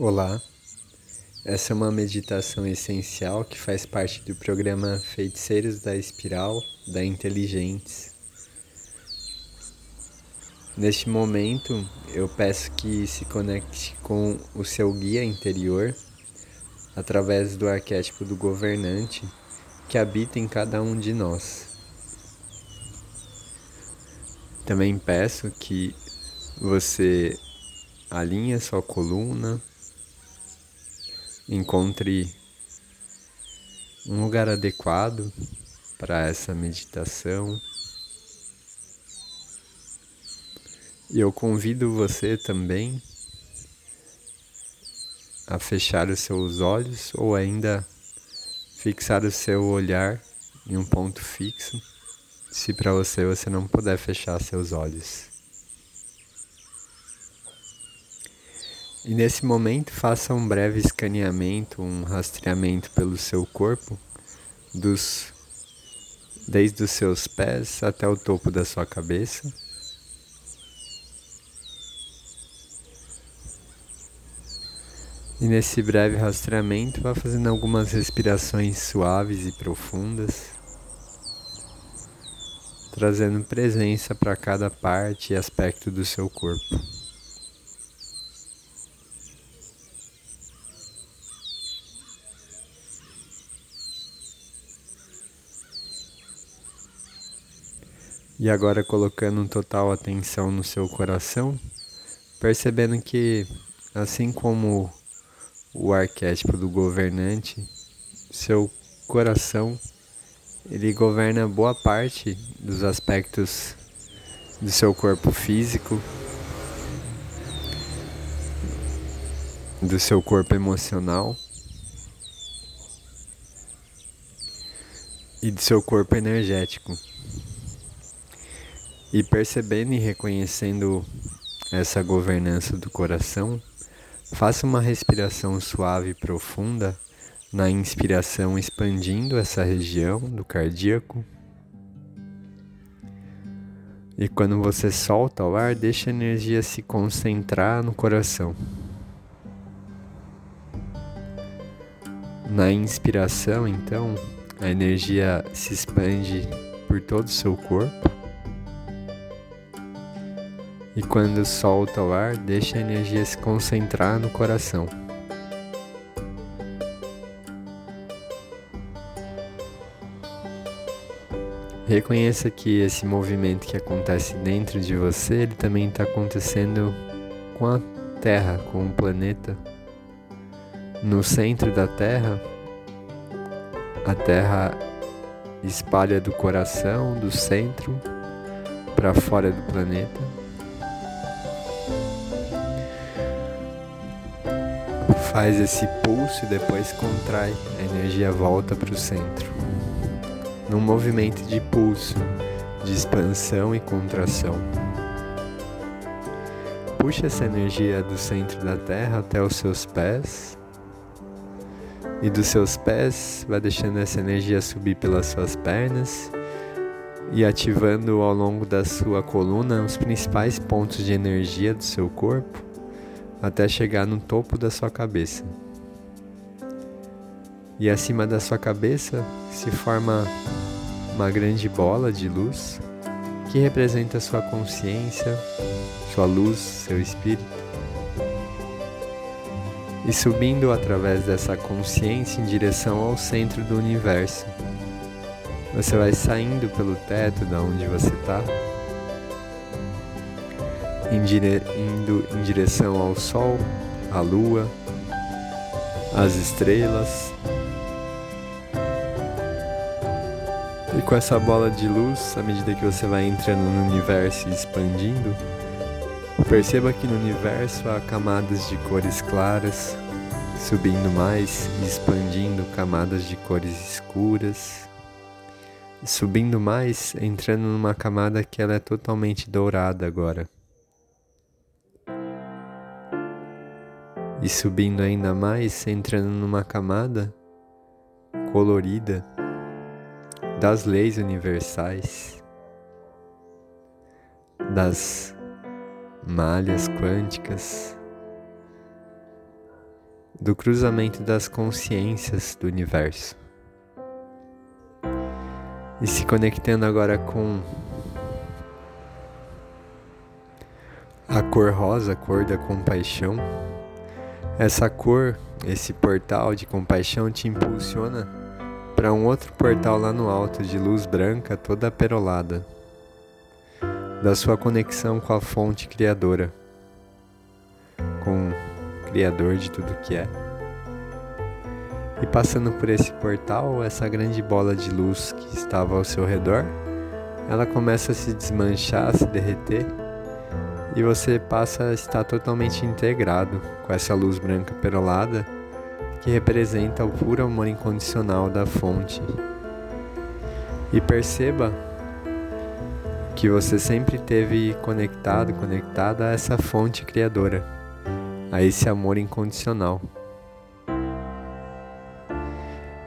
Olá, essa é uma meditação essencial que faz parte do programa Feiticeiros da Espiral da Inteligentes. Neste momento, eu peço que se conecte com o seu guia interior através do arquétipo do governante que habita em cada um de nós. Também peço que você alinhe sua coluna encontre um lugar adequado para essa meditação. E eu convido você também a fechar os seus olhos ou ainda fixar o seu olhar em um ponto fixo, se para você você não puder fechar seus olhos. E nesse momento faça um breve escaneamento, um rastreamento pelo seu corpo, dos, desde os seus pés até o topo da sua cabeça. E nesse breve rastreamento, vá fazendo algumas respirações suaves e profundas, trazendo presença para cada parte e aspecto do seu corpo. E agora colocando total atenção no seu coração, percebendo que assim como o arquétipo do governante, seu coração ele governa boa parte dos aspectos do seu corpo físico, do seu corpo emocional e do seu corpo energético. E percebendo e reconhecendo essa governança do coração, faça uma respiração suave e profunda na inspiração, expandindo essa região do cardíaco. E quando você solta o ar, deixa a energia se concentrar no coração. Na inspiração, então, a energia se expande por todo o seu corpo. E quando solta o ar, deixa a energia se concentrar no coração. Reconheça que esse movimento que acontece dentro de você, ele também está acontecendo com a Terra, com o planeta. No centro da Terra, a Terra espalha do coração, do centro, para fora do planeta. Faz esse pulso e depois contrai, a energia volta para o centro. Num movimento de pulso, de expansão e contração. Puxa essa energia do centro da Terra até os seus pés. E dos seus pés, vai deixando essa energia subir pelas suas pernas e ativando ao longo da sua coluna os principais pontos de energia do seu corpo até chegar no topo da sua cabeça. E acima da sua cabeça se forma uma grande bola de luz que representa sua consciência, sua luz, seu espírito. E subindo através dessa consciência em direção ao centro do universo. Você vai saindo pelo teto da onde você está indo em direção ao Sol, à Lua, às estrelas. E com essa bola de luz, à medida que você vai entrando no universo e expandindo, perceba que no universo há camadas de cores claras, subindo mais e expandindo camadas de cores escuras, subindo mais, entrando numa camada que ela é totalmente dourada agora. E subindo ainda mais, entrando numa camada colorida das leis universais, das malhas quânticas, do cruzamento das consciências do universo. E se conectando agora com a cor rosa, a cor da compaixão. Essa cor, esse portal de compaixão te impulsiona para um outro portal lá no alto de luz branca toda perolada, da sua conexão com a fonte criadora, com o criador de tudo que é. E passando por esse portal, essa grande bola de luz que estava ao seu redor, ela começa a se desmanchar, a se derreter, e você passa a estar totalmente integrado com essa luz branca perolada que representa o puro amor incondicional da fonte. E perceba que você sempre teve conectado, conectada a essa fonte criadora, a esse amor incondicional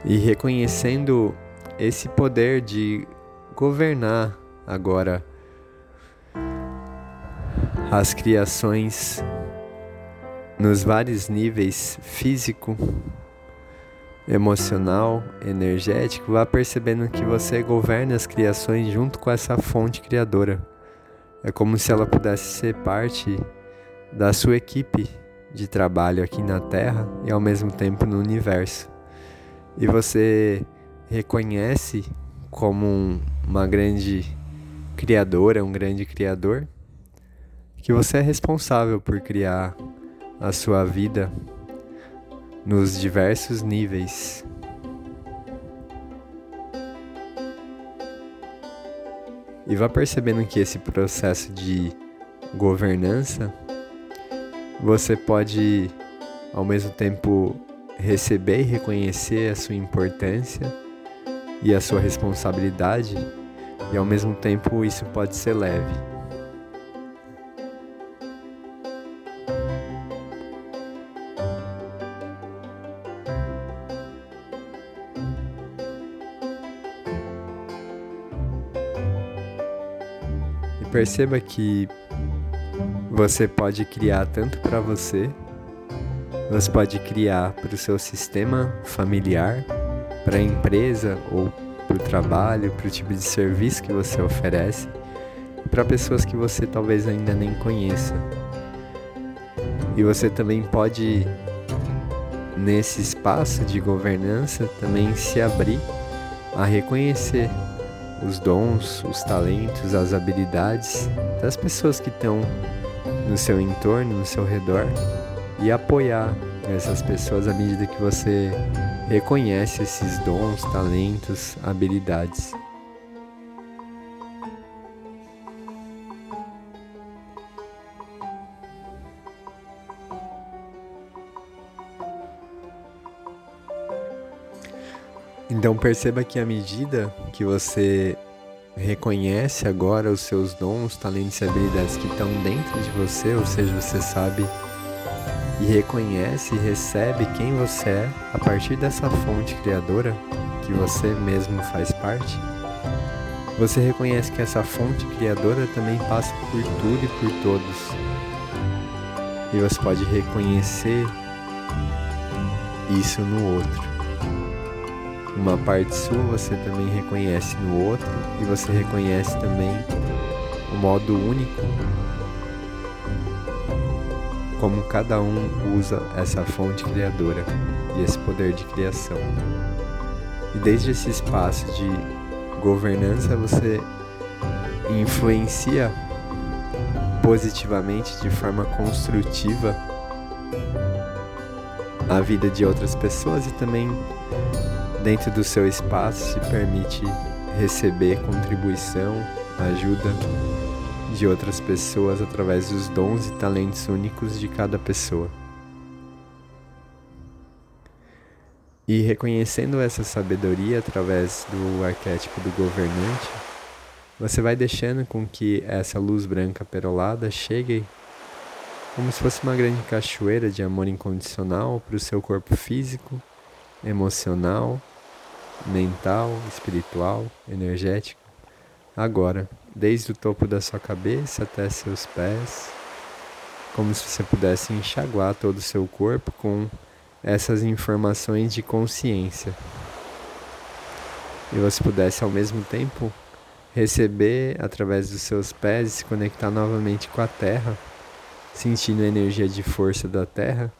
e reconhecendo esse poder de governar agora as criações nos vários níveis físico, emocional, energético, vá percebendo que você governa as criações junto com essa fonte criadora. É como se ela pudesse ser parte da sua equipe de trabalho aqui na Terra e ao mesmo tempo no universo e você reconhece como um, uma grande criadora, um grande criador, que você é responsável por criar a sua vida nos diversos níveis. E vá percebendo que esse processo de governança você pode ao mesmo tempo receber e reconhecer a sua importância e a sua responsabilidade, e ao mesmo tempo isso pode ser leve. Perceba que você pode criar tanto para você você pode criar para o seu sistema familiar, para a empresa ou para o trabalho, para o tipo de serviço que você oferece, para pessoas que você talvez ainda nem conheça. E você também pode, nesse espaço de governança, também se abrir a reconhecer os dons, os talentos, as habilidades das pessoas que estão no seu entorno, no seu redor e apoiar essas pessoas à medida que você reconhece esses dons, talentos, habilidades. Então perceba que à medida que você reconhece agora os seus dons, talentos e habilidades que estão dentro de você, ou seja, você sabe e reconhece e recebe quem você é a partir dessa fonte criadora que você mesmo faz parte, você reconhece que essa fonte criadora também passa por tudo e por todos. E você pode reconhecer isso no outro. Uma parte sua você também reconhece no outro e você reconhece também o modo único como cada um usa essa fonte criadora e esse poder de criação. E desde esse espaço de governança você influencia positivamente, de forma construtiva, a vida de outras pessoas e também dentro do seu espaço se permite receber contribuição, ajuda de outras pessoas através dos dons e talentos únicos de cada pessoa. E reconhecendo essa sabedoria através do arquétipo do governante, você vai deixando com que essa luz branca perolada chegue como se fosse uma grande cachoeira de amor incondicional para o seu corpo físico, emocional, mental, espiritual, energético, agora desde o topo da sua cabeça até seus pés, como se você pudesse enxaguar todo o seu corpo com essas informações de consciência. E você pudesse ao mesmo tempo receber através dos seus pés e se conectar novamente com a terra, sentindo a energia de força da terra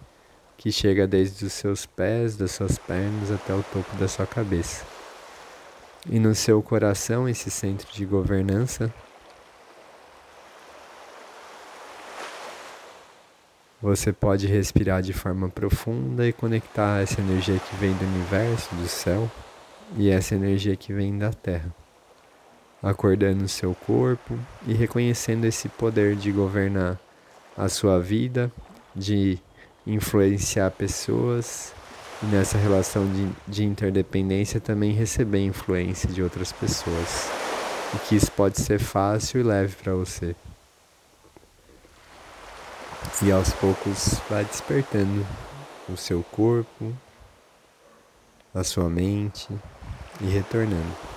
que chega desde os seus pés, das suas pernas até o topo da sua cabeça. E no seu coração, esse centro de governança, você pode respirar de forma profunda e conectar essa energia que vem do universo, do céu, e essa energia que vem da terra acordando o seu corpo e reconhecendo esse poder de governar a sua vida, de influenciar pessoas e nessa relação de, de interdependência também receber influência de outras pessoas. E que isso pode ser fácil e leve para você. E aos poucos vai despertando o seu corpo, a sua mente e retornando.